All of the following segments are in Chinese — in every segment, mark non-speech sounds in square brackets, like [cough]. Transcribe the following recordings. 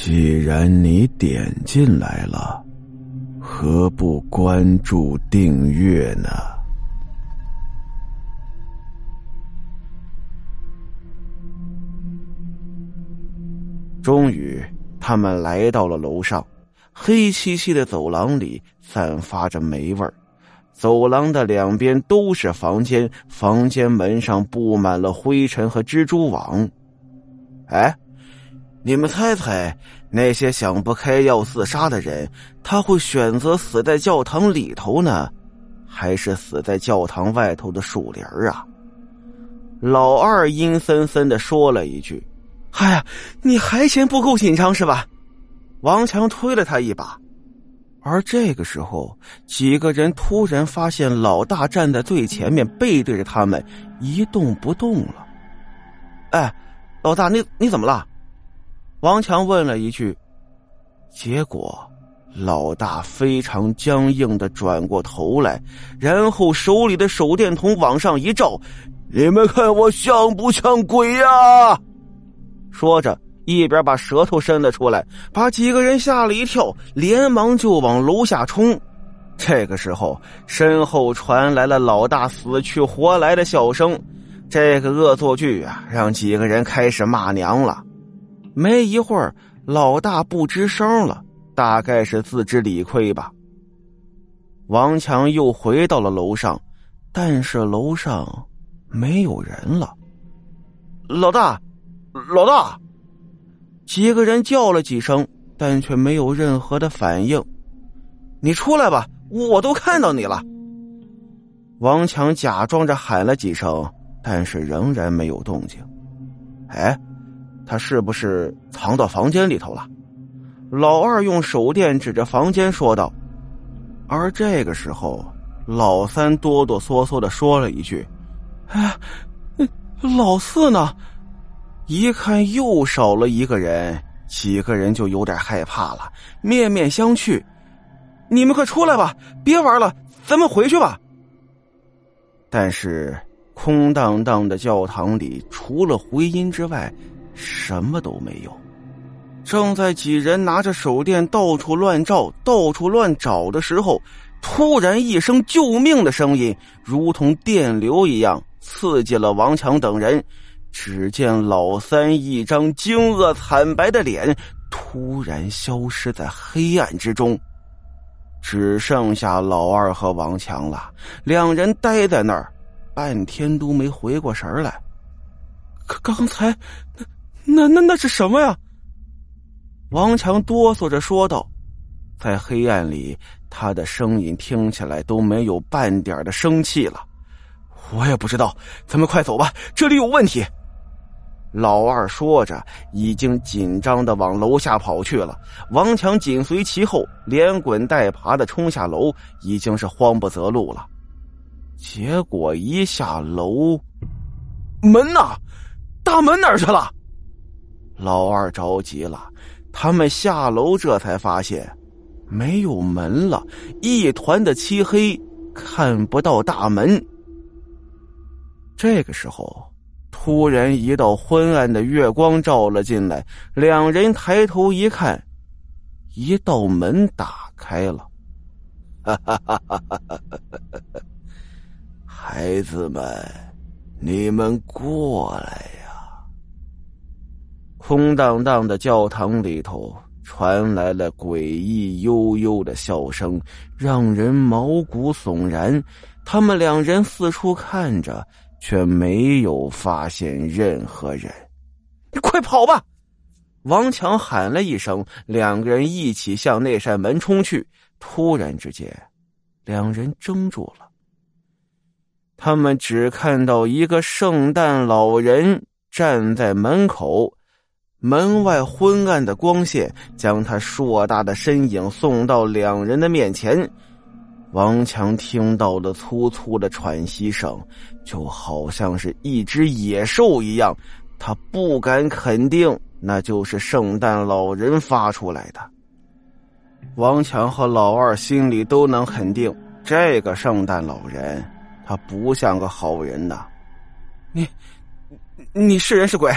既然你点进来了，何不关注订阅呢？终于，他们来到了楼上。黑漆漆的走廊里散发着霉味儿，走廊的两边都是房间，房间门上布满了灰尘和蜘蛛网。哎，你们猜猜，那些想不开要自杀的人，他会选择死在教堂里头呢，还是死在教堂外头的树林啊？老二阴森森的说了一句：“哎呀，你还嫌不够紧张是吧？”王强推了他一把，而这个时候，几个人突然发现老大站在最前面，背对着他们，一动不动了。哎，老大，你你怎么了？王强问了一句。结果，老大非常僵硬的转过头来，然后手里的手电筒往上一照：“你们看我像不像鬼呀？”说着。一边把舌头伸了出来，把几个人吓了一跳，连忙就往楼下冲。这个时候，身后传来了老大死去活来的笑声。这个恶作剧啊，让几个人开始骂娘了。没一会儿，老大不吱声了，大概是自知理亏吧。王强又回到了楼上，但是楼上没有人了。老大，老大。几个人叫了几声，但却没有任何的反应。你出来吧，我都看到你了。王强假装着喊了几声，但是仍然没有动静。哎，他是不是藏到房间里头了？老二用手电指着房间说道。而这个时候，老三哆哆嗦嗦的说了一句：“哎，老四呢？”一看又少了一个人，几个人就有点害怕了，面面相觑。你们快出来吧，别玩了，咱们回去吧。但是空荡荡的教堂里，除了回音之外，什么都没有。正在几人拿着手电到处乱照、到处乱找的时候，突然一声救命的声音，如同电流一样刺激了王强等人。只见老三一张惊愕惨白的脸突然消失在黑暗之中，只剩下老二和王强了。两人呆在那儿，半天都没回过神来。可刚才那那那是什么呀？王强哆嗦着说道，在黑暗里，他的声音听起来都没有半点的生气了。我也不知道，咱们快走吧，这里有问题。老二说着，已经紧张的往楼下跑去了。王强紧随其后，连滚带爬的冲下楼，已经是慌不择路了。结果一下楼，门呢？大门哪儿去了？老二着急了。他们下楼，这才发现没有门了，一团的漆黑，看不到大门。这个时候。突然，一道昏暗的月光照了进来。两人抬头一看，一道门打开了。哈哈哈哈哈！孩子们，你们过来！空荡荡的教堂里头传来了诡异悠悠的笑声，让人毛骨悚然。他们两人四处看着。却没有发现任何人，你快跑吧！王强喊了一声，两个人一起向那扇门冲去。突然之间，两人怔住了。他们只看到一个圣诞老人站在门口，门外昏暗的光线将他硕大的身影送到两人的面前。王强听到了粗粗的喘息声，就好像是一只野兽一样。他不敢肯定那就是圣诞老人发出来的。王强和老二心里都能肯定，这个圣诞老人他不像个好人呐。你，你是人是鬼？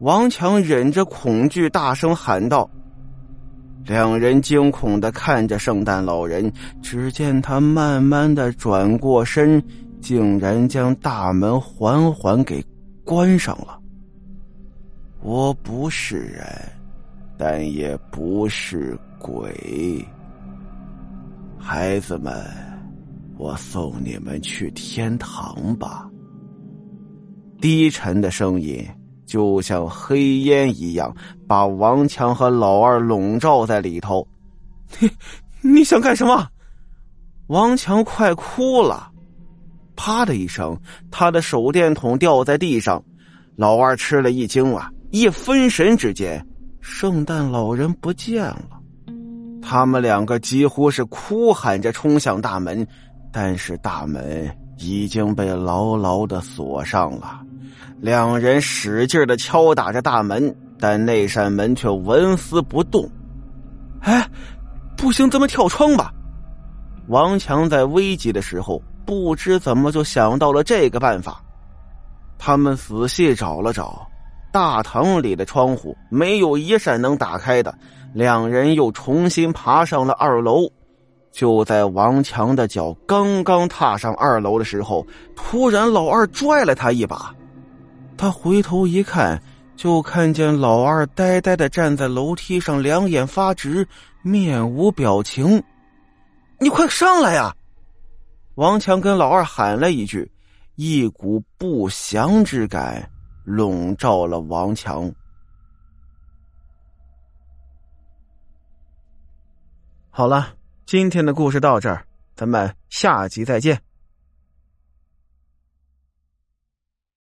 王强忍着恐惧，大声喊道。两人惊恐的看着圣诞老人，只见他慢慢的转过身，竟然将大门缓缓给关上了。我不是人，但也不是鬼。孩子们，我送你们去天堂吧。低沉的声音。就像黑烟一样，把王强和老二笼罩在里头。你 [laughs] 你想干什么？王强快哭了。啪的一声，他的手电筒掉在地上。老二吃了一惊啊！一分神之间，圣诞老人不见了。他们两个几乎是哭喊着冲向大门，但是大门已经被牢牢的锁上了。两人使劲的敲打着大门，但那扇门却纹丝不动。哎，不行，咱们跳窗吧！王强在危急的时候，不知怎么就想到了这个办法。他们仔细找了找，大堂里的窗户没有一扇能打开的。两人又重新爬上了二楼。就在王强的脚刚刚踏上二楼的时候，突然老二拽了他一把。他回头一看，就看见老二呆呆的站在楼梯上，两眼发直，面无表情。你快上来呀！王强跟老二喊了一句，一股不祥之感笼罩了王强。好了，今天的故事到这儿，咱们下集再见。